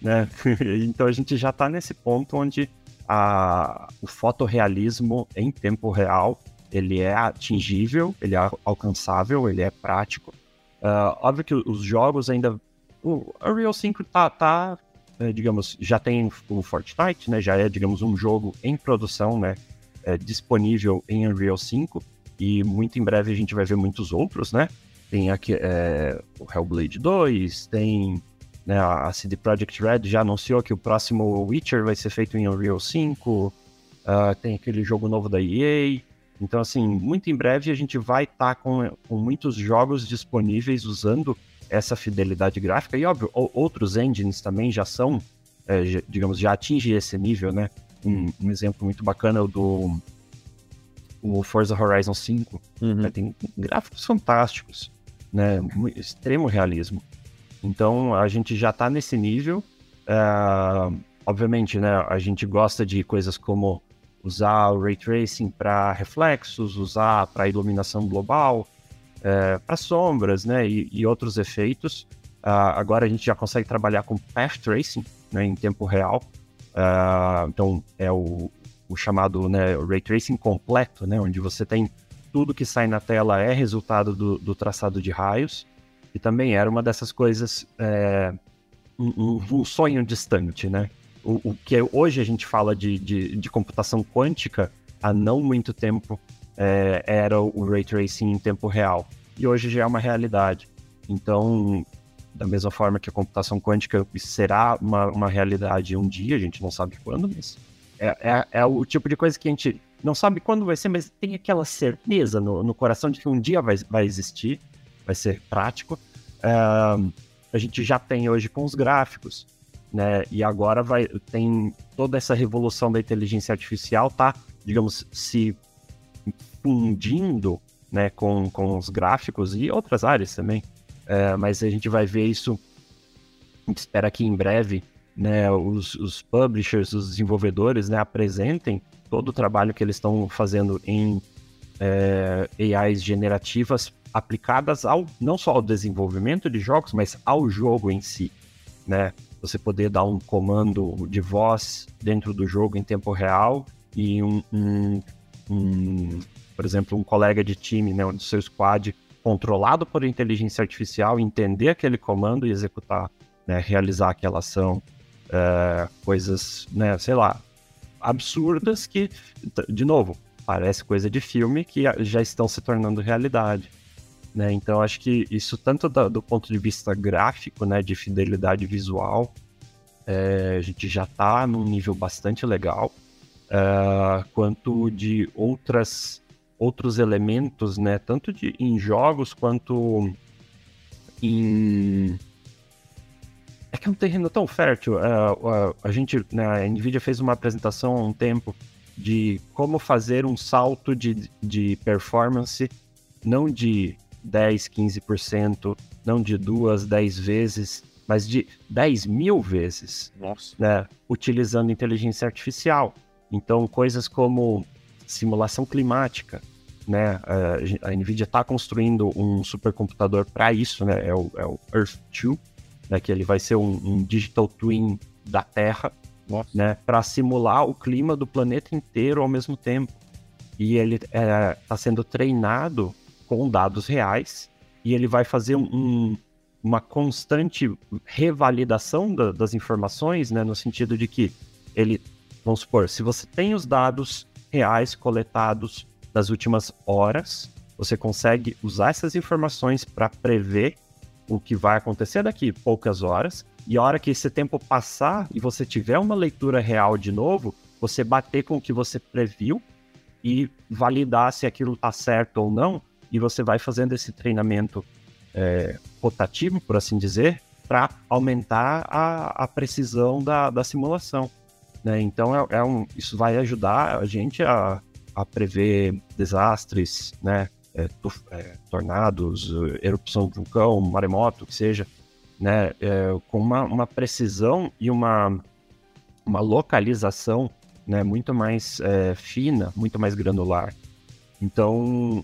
né? então a gente já está nesse ponto onde a, o fotorrealismo em tempo real ele é atingível, ele é alcançável, ele é prático. Uh, óbvio que os jogos ainda. O Unreal 5 tá, tá é, digamos, já tem o Fortnite, né? Já é, digamos, um jogo em produção, né? É, disponível em Unreal 5 e muito em breve a gente vai ver muitos outros, né? Tem aqui é, o Hellblade 2, tem né, a CD Projekt Red já anunciou que o próximo Witcher vai ser feito em Unreal 5. Uh, ah, tem aquele jogo novo da EA. Então, assim, muito em breve a gente vai estar tá com, com muitos jogos disponíveis usando essa fidelidade gráfica. E, óbvio, outros engines também já são, é, já, digamos, já atingem esse nível, né? Um, um, exemplo muito bacana é o do o Forza Horizon 5. Uhum. Né? Tem gráficos fantásticos, né? Extremo realismo. Então a gente já está nesse nível. Uh, obviamente, né, a gente gosta de coisas como usar o ray tracing para reflexos, usar para iluminação global, é, para sombras, né, e, e outros efeitos. Uh, agora a gente já consegue trabalhar com path tracing, né, em tempo real. Uh, então é o, o chamado né, ray tracing completo, né, onde você tem tudo que sai na tela é resultado do, do traçado de raios. E também era uma dessas coisas, é, um, um, sonho distante, né? O, o, que hoje a gente fala de, de, de, computação quântica, há não muito tempo é, era o ray tracing em tempo real. E hoje já é uma realidade. Então, da mesma forma que a computação quântica será uma, uma realidade um dia, a gente não sabe quando, mas é, é, é, o tipo de coisa que a gente não sabe quando vai ser, mas tem aquela certeza no, no coração de que um dia vai, vai existir, vai ser prático. Uh, a gente já tem hoje com os gráficos, né? E agora vai tem toda essa revolução da inteligência artificial, tá, digamos, se fundindo, né, com, com os gráficos e outras áreas também. Uh, mas a gente vai ver isso, a gente espera que em breve, né, os, os publishers, os desenvolvedores, né, apresentem todo o trabalho que eles estão fazendo em é, AIs generativas aplicadas ao não só ao desenvolvimento de jogos, mas ao jogo em si, né? Você poder dar um comando de voz dentro do jogo em tempo real e um, um, um por exemplo, um colega de time, né, do seu squad controlado por inteligência artificial, entender aquele comando e executar, né, realizar aquela ação, é, coisas, né, sei lá, absurdas que, de novo, parece coisa de filme que já estão se tornando realidade. Né? Então acho que isso tanto do, ponto de vista gráfico, né, de fidelidade visual, é, a gente já está num nível bastante legal, é, quanto de outras outros elementos, né, tanto de, em jogos quanto em é que é um terreno tão fértil. Uh, uh, a gente, né, a Nvidia fez uma apresentação há um tempo de como fazer um salto de, de performance, não de 10, 15%, não de duas, 10 vezes, mas de 10 mil vezes. Nossa. Né, utilizando inteligência artificial. Então, coisas como simulação climática, né? A NVIDIA está construindo um supercomputador para isso, né? É o, é o Earth 2, né, que ele vai ser um, um digital twin da Terra, Nossa. né, para simular o clima do planeta inteiro ao mesmo tempo. E ele está é, tá sendo treinado com dados reais e ele vai fazer um, uma constante revalidação da, das informações, né, no sentido de que ele, vamos supor, se você tem os dados reais coletados das últimas horas, você consegue usar essas informações para prever o que vai acontecer daqui poucas horas, e a hora que esse tempo passar e você tiver uma leitura real de novo, você bater com o que você previu e validar se aquilo está certo ou não, e você vai fazendo esse treinamento é, rotativo, por assim dizer, para aumentar a, a precisão da, da simulação. Né? Então, é, é, um, isso vai ajudar a gente a, a prever desastres, né? é, é, tornados, erupção de vulcão, maremoto, que seja, né, é, com uma, uma, precisão e uma, uma localização né, muito mais é, fina, muito mais granular. Então,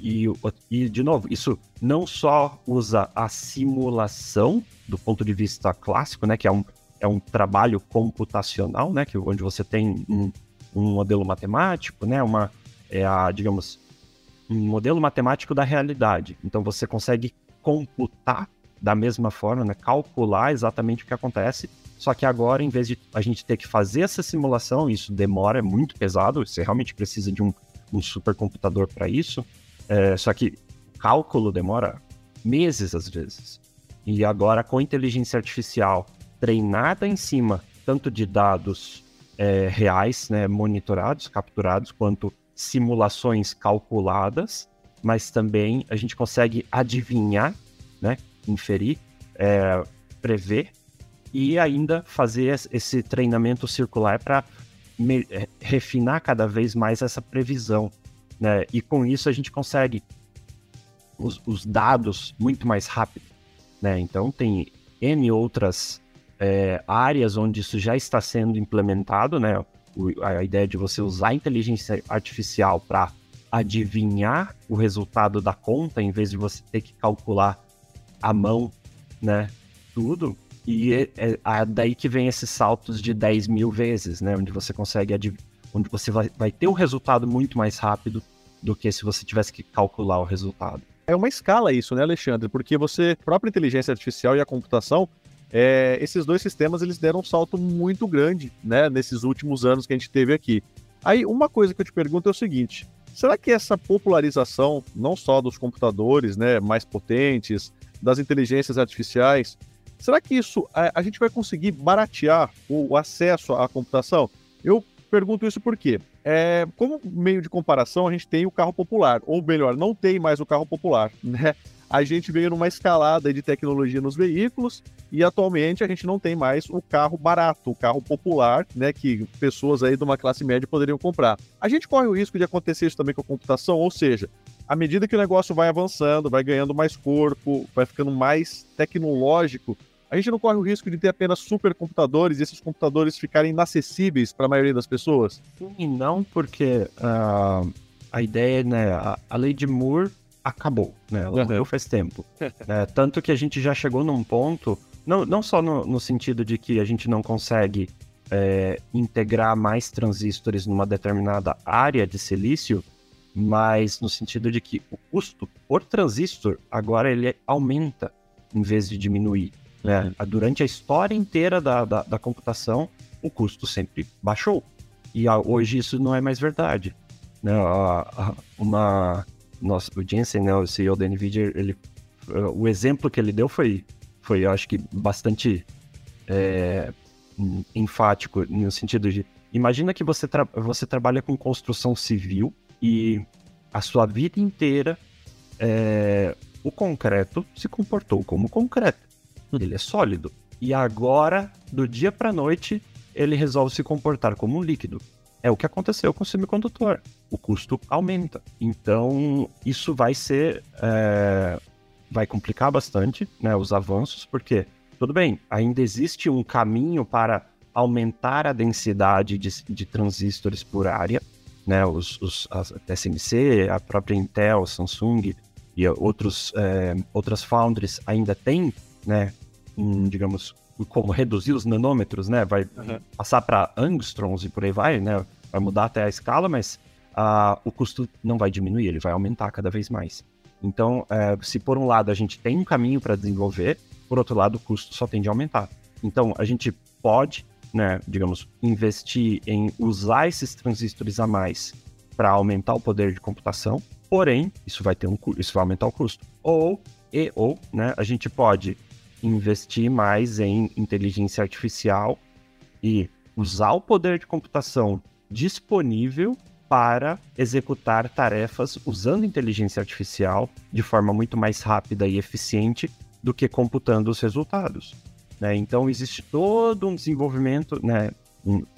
e, e, de novo, isso não só usa a simulação do ponto de vista clássico, né, que é um, é um trabalho computacional, né, que, onde você tem um, um modelo matemático, né, uma, é a, digamos, um modelo matemático da realidade. Então você consegue computar da mesma forma, né, calcular exatamente o que acontece. Só que agora, em vez de a gente ter que fazer essa simulação, isso demora, é muito pesado, você realmente precisa de um, um supercomputador para isso. É, só que cálculo demora meses às vezes. E agora, com inteligência artificial treinada em cima tanto de dados é, reais, né, monitorados, capturados, quanto simulações calculadas, mas também a gente consegue adivinhar, né, inferir, é, prever e ainda fazer esse treinamento circular para refinar cada vez mais essa previsão. Né? E com isso a gente consegue os, os dados muito mais rápido. Né? Então tem N outras é, áreas onde isso já está sendo implementado, né? O, a ideia de você usar a inteligência artificial para adivinhar o resultado da conta, em vez de você ter que calcular à mão, né? Tudo. E é, é daí que vem esses saltos de 10 mil vezes, né? Onde você consegue onde você vai, vai ter o um resultado muito mais rápido do que se você tivesse que calcular o resultado. É uma escala isso, né, Alexandre? Porque você, a própria inteligência artificial e a computação, é, esses dois sistemas eles deram um salto muito grande, né, nesses últimos anos que a gente teve aqui. Aí, uma coisa que eu te pergunto é o seguinte: será que essa popularização, não só dos computadores, né, mais potentes, das inteligências artificiais, será que isso a, a gente vai conseguir baratear o, o acesso à computação? Eu pergunto isso porque, é, como meio de comparação, a gente tem o carro popular, ou melhor, não tem mais o carro popular, né? A gente veio numa escalada de tecnologia nos veículos e atualmente a gente não tem mais o carro barato, o carro popular, né, que pessoas aí de uma classe média poderiam comprar. A gente corre o risco de acontecer isso também com a computação, ou seja, à medida que o negócio vai avançando, vai ganhando mais corpo, vai ficando mais tecnológico, a gente não corre o risco de ter apenas supercomputadores e esses computadores ficarem inacessíveis para a maioria das pessoas? Sim não, porque uh, a ideia, né, a, a, lei de Moore acabou, né, ela morreu faz tempo. é, tanto que a gente já chegou num ponto, não, não só no, no sentido de que a gente não consegue é, integrar mais transistores numa determinada área de silício, mas no sentido de que o custo por transistor agora ele aumenta em vez de diminuir. Né? Durante a história inteira da, da, da computação, o custo sempre baixou. E a, hoje isso não é mais verdade. Né? A, a, uma, nossa, o Jensen, né, o CEO da NVIDIA, ele, o exemplo que ele deu foi, foi eu acho que, bastante é, enfático, no sentido de, imagina que você, tra você trabalha com construção civil e a sua vida inteira é, o concreto se comportou como concreto ele é sólido. E agora, do dia para noite, ele resolve se comportar como um líquido. É o que aconteceu com o semicondutor. O custo aumenta. Então, isso vai ser. É... vai complicar bastante né, os avanços, porque, tudo bem, ainda existe um caminho para aumentar a densidade de, de transistores por área. Né, os, os a TSMC, a própria Intel, Samsung e outros, é, outras foundries ainda têm né, um, digamos, como reduzir os nanômetros, né? Vai uhum. passar para angstroms e por aí vai, né? Vai mudar até a escala, mas uh, o custo não vai diminuir, ele vai aumentar cada vez mais. Então, uh, se por um lado a gente tem um caminho para desenvolver, por outro lado o custo só tende a aumentar. Então, a gente pode, né, digamos, investir em usar esses transistores a mais para aumentar o poder de computação, porém, isso vai ter um isso vai aumentar o custo. Ou e ou, né, a gente pode investir mais em inteligência artificial e usar o poder de computação disponível para executar tarefas usando inteligência artificial de forma muito mais rápida e eficiente do que computando os resultados. Né? Então, existe todo um desenvolvimento né,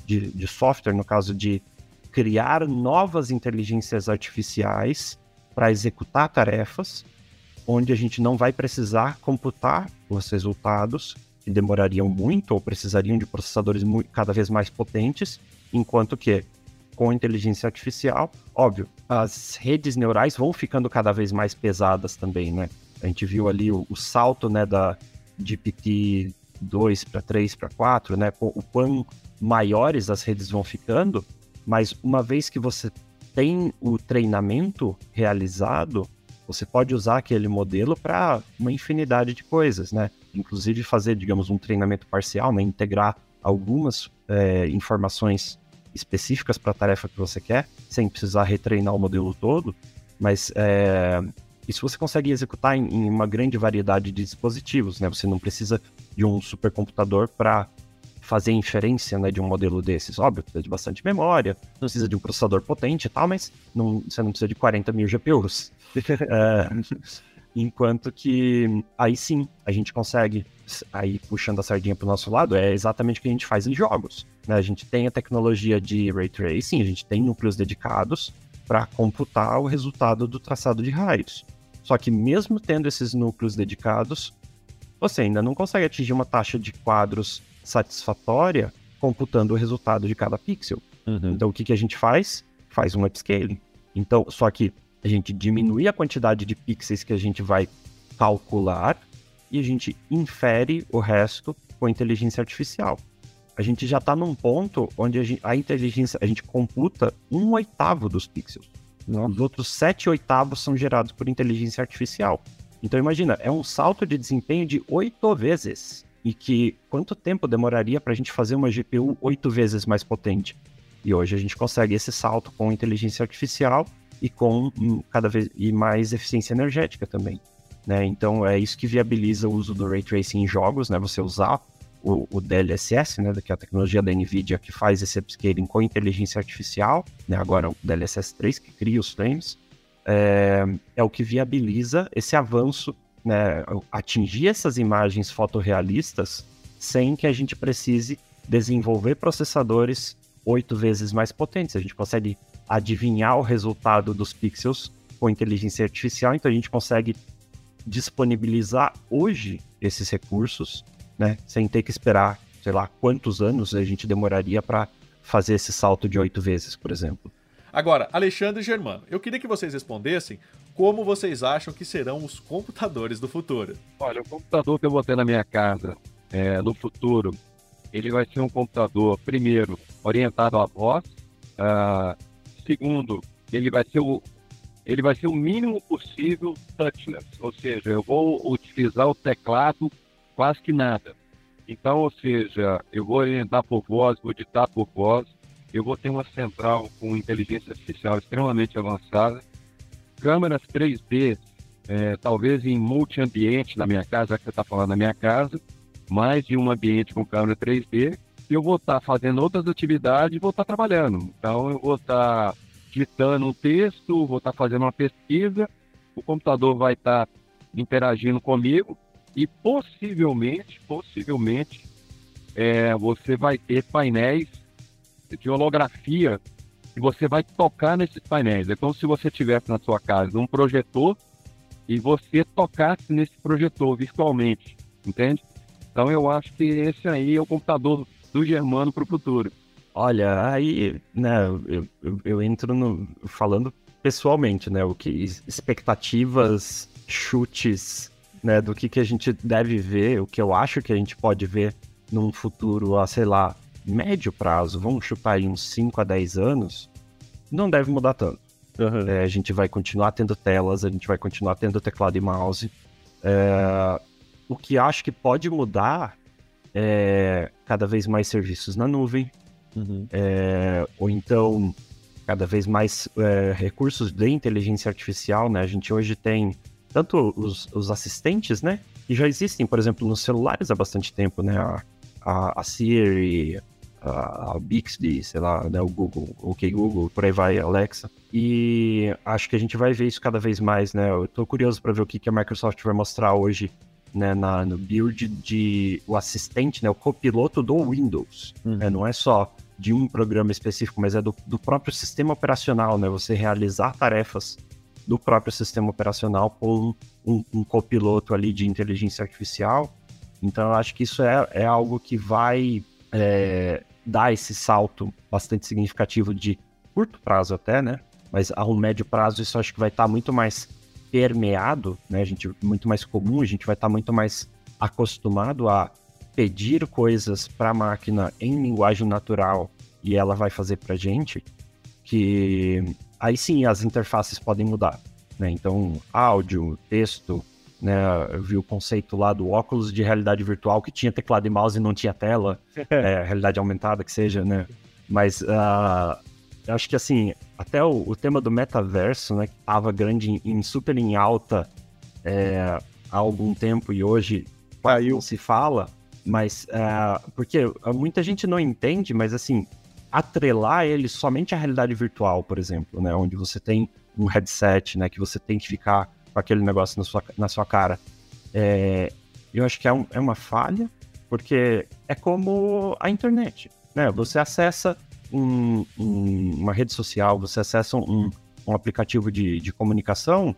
de, de software, no caso de criar novas inteligências artificiais para executar tarefas onde a gente não vai precisar computar os resultados, que demorariam muito ou precisariam de processadores cada vez mais potentes, enquanto que com inteligência artificial, óbvio, as redes neurais vão ficando cada vez mais pesadas também, né? A gente viu ali o, o salto, né, da GPT 2 para 3 para 4, né? O quão maiores as redes vão ficando, mas uma vez que você tem o treinamento realizado, você pode usar aquele modelo para uma infinidade de coisas, né? Inclusive fazer, digamos, um treinamento parcial, né? Integrar algumas é, informações específicas para a tarefa que você quer, sem precisar retreinar o modelo todo, mas é, isso você consegue executar em, em, uma grande variedade de dispositivos, né? Você não precisa de um supercomputador para fazer inferência né, de um modelo desses. Óbvio, precisa de bastante memória, precisa de um processador potente e tal, mas não, você não precisa de 40 mil GPUs. é, enquanto que aí sim a gente consegue, aí puxando a sardinha para o nosso lado, é exatamente o que a gente faz em jogos. Né? A gente tem a tecnologia de ray tracing, a gente tem núcleos dedicados para computar o resultado do traçado de raios. Só que mesmo tendo esses núcleos dedicados, você ainda não consegue atingir uma taxa de quadros satisfatória computando o resultado de cada pixel. Uhum. Então, o que, que a gente faz? Faz um upscaling. Então, só que a gente diminui a quantidade de pixels que a gente vai calcular e a gente infere o resto com inteligência artificial. A gente já está num ponto onde a, gente, a, inteligência, a gente computa um oitavo dos pixels. Os outros sete oitavos são gerados por inteligência artificial. Então imagina, é um salto de desempenho de oito vezes. E que quanto tempo demoraria para a gente fazer uma GPU oito vezes mais potente? E hoje a gente consegue esse salto com inteligência artificial e com hum, cada vez e mais eficiência energética também. Né? Então é isso que viabiliza o uso do ray tracing em jogos, né? Você usar o, o, DLSS, né, que é a tecnologia da NVIDIA que faz esse upscaling com inteligência artificial, né, agora o DLSS 3 que cria os frames, é, é o que viabiliza esse avanço, né, atingir essas imagens fotorrealistas sem que a gente precise desenvolver processadores oito vezes mais potentes. A gente consegue adivinhar o resultado dos pixels com inteligência artificial, então a gente consegue disponibilizar hoje esses recursos né? Sem ter que esperar, sei lá, quantos anos a gente demoraria para fazer esse salto de oito vezes, por exemplo. Agora, Alexandre e Germano, eu queria que vocês respondessem como vocês acham que serão os computadores do futuro. Olha, o computador que eu vou ter na minha casa é, no futuro, ele vai ser um computador, primeiro, orientado à voz, uh, segundo, ele vai ser o ele vai ser o mínimo possível touchless, ou seja, eu vou utilizar o teclado quase que nada. Então, ou seja, eu vou orientar por voz, vou ditar por voz, eu vou ter uma central com inteligência artificial extremamente avançada, câmeras 3D, é, talvez em multi-ambiente na minha casa, já que você está falando na minha casa, mais de um ambiente com câmera 3D, e eu vou estar tá fazendo outras atividades e vou estar tá trabalhando. Então, eu vou estar tá digitando um texto, vou estar tá fazendo uma pesquisa, o computador vai estar tá interagindo comigo, e possivelmente, possivelmente, é, você vai ter painéis de holografia e você vai tocar nesses painéis. É como se você tivesse na sua casa um projetor e você tocasse nesse projetor virtualmente, entende? Então eu acho que esse aí é o computador do Germano para o futuro. Olha, aí, né, eu, eu, eu, entro no falando pessoalmente, né, o que expectativas, chutes, né, do que, que a gente deve ver, o que eu acho que a gente pode ver num futuro, a, sei lá, médio prazo, vamos chutar aí uns 5 a 10 anos, não deve mudar tanto. Uhum. É, a gente vai continuar tendo telas, a gente vai continuar tendo teclado e mouse. É, o que acho que pode mudar é cada vez mais serviços na nuvem, uhum. é, ou então cada vez mais é, recursos de inteligência artificial, né? A gente hoje tem tanto os, os assistentes, né? Que já existem, por exemplo, nos celulares há bastante tempo, né? A, a, a Siri, a, a, Bixby, sei lá, né? o Google, o OK Google, por aí vai, Alexa. E acho que a gente vai ver isso cada vez mais, né? Eu tô curioso para ver o que, que a Microsoft vai mostrar hoje, né? Na, no build de o assistente, né? O copiloto do Windows. Uhum. Né? Não é só de um programa específico, mas é do, do próprio sistema operacional, né? Você realizar tarefas do próprio sistema operacional por um, um copiloto ali de inteligência artificial. Então, eu acho que isso é, é algo que vai é, dar esse salto bastante significativo de curto prazo até, né? Mas a um médio prazo isso acho que vai estar tá muito mais permeado, né? A gente muito mais comum, a gente vai estar tá muito mais acostumado a pedir coisas para a máquina em linguagem natural e ela vai fazer para gente, que aí sim as interfaces podem mudar. Né? Então, áudio, texto, né? Eu vi o conceito lá do óculos de realidade virtual que tinha teclado e mouse e não tinha tela, é, realidade aumentada que seja, né? Mas uh, eu acho que assim, até o, o, tema do metaverso, né, que estava grande em, super em alta é, há algum tempo e hoje não se fala, mas uh, porque muita gente não entende, mas assim, atrelar ele somente à realidade virtual, por exemplo, né? Onde você tem um headset, né? Que você tem que ficar com aquele negócio na sua, na sua cara. É, eu acho que é, um, é uma falha, porque é como a internet, né? Você acessa um, um, uma rede social, você acessa um, um aplicativo de, de comunicação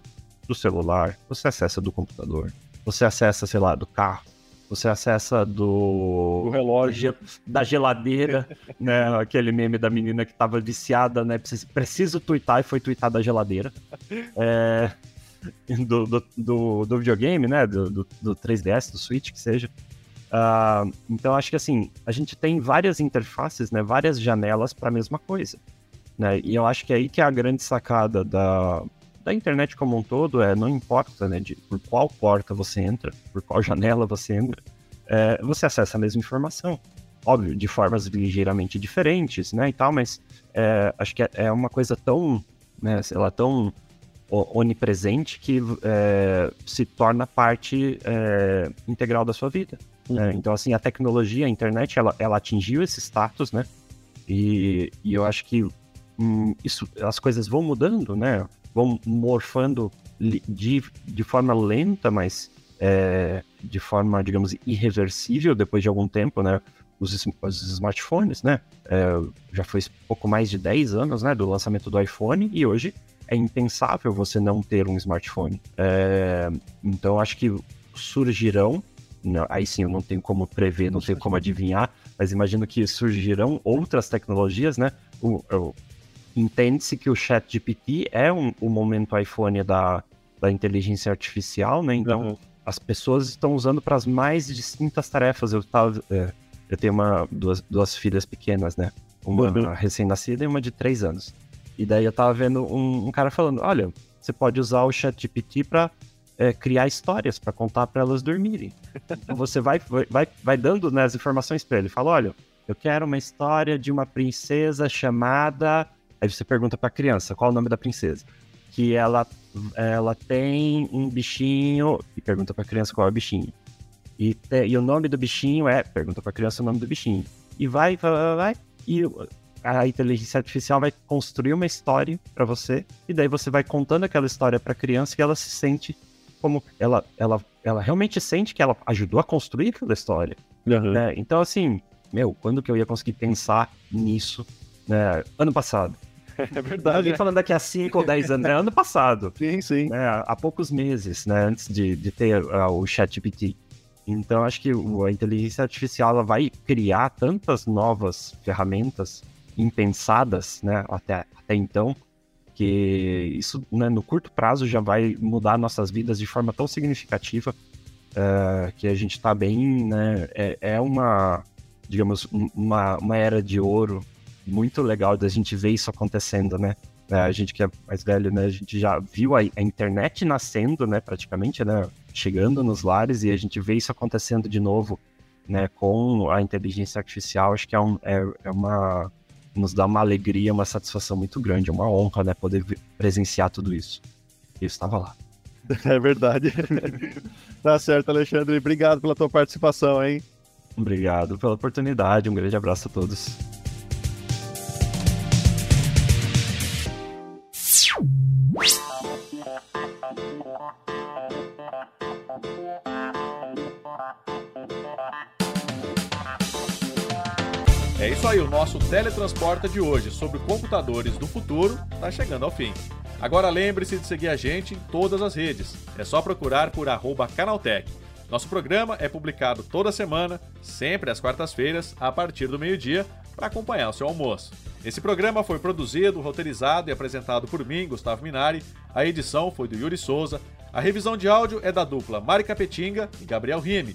do celular, você acessa do computador, você acessa, sei lá, do carro, você acessa do, do relógio, da geladeira, né? Aquele meme da menina que estava viciada, né? Preciso, preciso twittar e foi twittar da geladeira. É, do, do, do, do, videogame, né? Do, do, do 3DS, do Switch, que seja. Uh, então acho que assim, a gente tem várias interfaces, né? Várias janelas para a mesma coisa. Né? E eu acho que é aí que é a grande sacada da, da internet como um todo é, não importa né, de, por qual porta você entra, por qual janela você entra, é, você acessa a mesma informação. Óbvio, de formas ligeiramente diferentes, né, e tal, mas é, acho que é, é, uma coisa tão, né, sei lá, tão onipresente que é, se torna parte é, integral da sua vida. Né? Uhum. Então, assim, a tecnologia, a internet, ela, ela atingiu esse status, né, e, e eu acho que hum, isso, as coisas vão mudando, né, vão morfando de, de forma lenta, mas é, de forma, digamos, irreversível depois de algum tempo, né? Os, os smartphones, né? É, já foi pouco mais de 10 anos, né, do lançamento do iPhone e hoje é impensável você não ter um smartphone. É, então, acho que surgirão, não, aí sim eu não tenho como prever, não tenho como adivinhar, mas imagino que surgirão outras tecnologias, né? Entende-se que o Chat GPT é um, o momento iPhone da, da inteligência artificial, né? Então, uhum. as pessoas estão usando para as mais distintas tarefas. Eu, tava, é, eu tenho uma, duas, duas filhas pequenas, né? Uma uhum. recém-nascida e uma de três anos. E daí eu tava vendo um, um cara falando: olha, você pode usar o Chat GPT para é, criar histórias para contar para elas dormirem. Então você vai, vai, vai dando né, as informações para ele. Fala: olha, eu quero uma história de uma princesa chamada Aí você pergunta pra criança qual é o nome da princesa. Que ela, ela tem um bichinho. E pergunta pra criança qual é o bichinho. E, te, e o nome do bichinho é. Pergunta pra criança o nome do bichinho. E vai, vai, vai, vai. E a inteligência artificial vai construir uma história para você. E daí você vai contando aquela história pra criança e ela se sente como. Ela, ela, ela realmente sente que ela ajudou a construir aquela história. Uhum. Né? Então, assim, meu, quando que eu ia conseguir pensar nisso né? ano passado? É verdade. Alguém né? falando daqui a 5 ou 10 anos, é ano passado. Sim, sim. Né? Há poucos meses, né? Antes de, de ter uh, o ChatGPT. Então, acho que a inteligência artificial ela vai criar tantas novas ferramentas impensadas, né? Até, até então, que isso, né, no curto prazo, já vai mudar nossas vidas de forma tão significativa uh, que a gente está bem, né? É, é uma, digamos, uma, uma era de ouro muito legal da gente ver isso acontecendo, né? É, a gente que é mais velho, né? A gente já viu a, a, internet nascendo, né? Praticamente, né? Chegando nos lares e a gente vê isso acontecendo de novo, né? Com a inteligência artificial, acho que é, um, é, é uma nos dá uma alegria, uma satisfação muito grande, é uma honra, né? Poder presenciar tudo isso. Eu estava lá. É verdade. tá certo, Alexandre. Obrigado pela tua participação, hein? Obrigado pela oportunidade. Um grande abraço a todos. Isso aí, o nosso Teletransporta de hoje sobre computadores do futuro está chegando ao fim. Agora lembre-se de seguir a gente em todas as redes. É só procurar por Canaltech. Nosso programa é publicado toda semana, sempre às quartas-feiras, a partir do meio-dia, para acompanhar o seu almoço. Esse programa foi produzido, roteirizado e apresentado por mim, Gustavo Minari. A edição foi do Yuri Souza. A revisão de áudio é da dupla Mari Capetinga e Gabriel Rime.